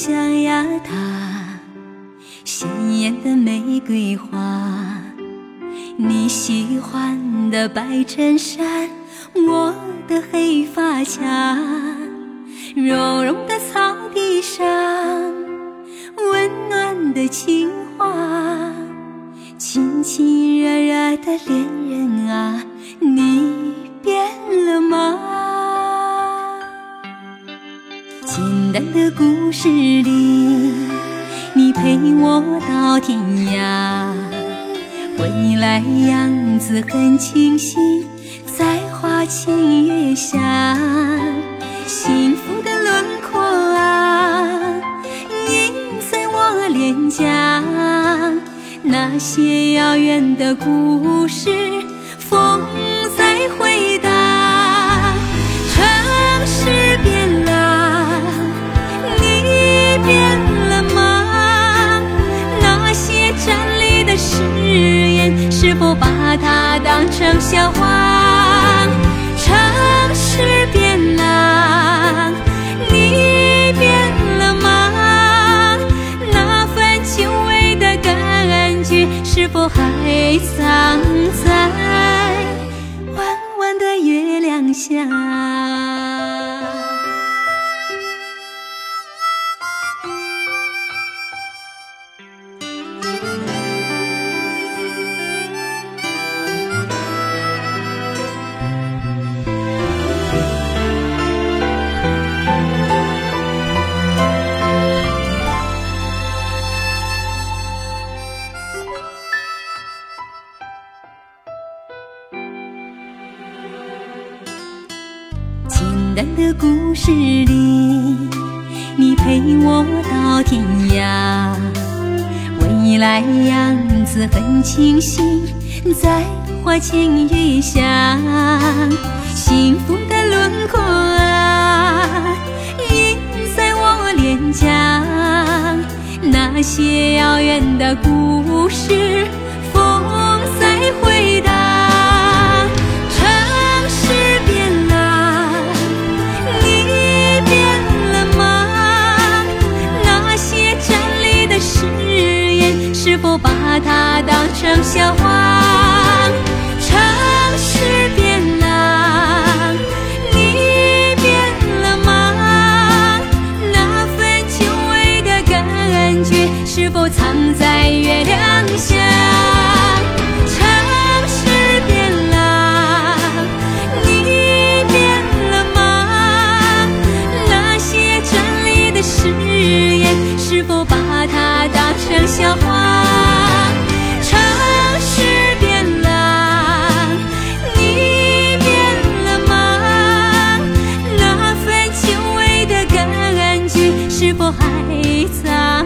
象牙塔，鲜艳的玫瑰花，你喜欢的白衬衫，我的黑发卡，绒绒的草地上，温暖的情话，亲亲热热的恋人啊，你变了吗？的故事里，你陪我到天涯，回来样子很清晰，在花前月下，幸福的轮廓啊，印在我脸颊，那些遥远的故事，风在回答。是否把它当成笑话？城市变了，你变了吗？那份久违的感觉，是否还藏的故事里，你陪我到天涯，未来样子很清新，在花前月下，幸福的轮廓啊，印在我脸颊，那些遥远的故事，是否把它当成笑话？城市变了，你变了吗？那份久违的感觉，是否藏在月亮下？城市变了，你变了吗？那些真理的誓言，是否把它当成笑话？你在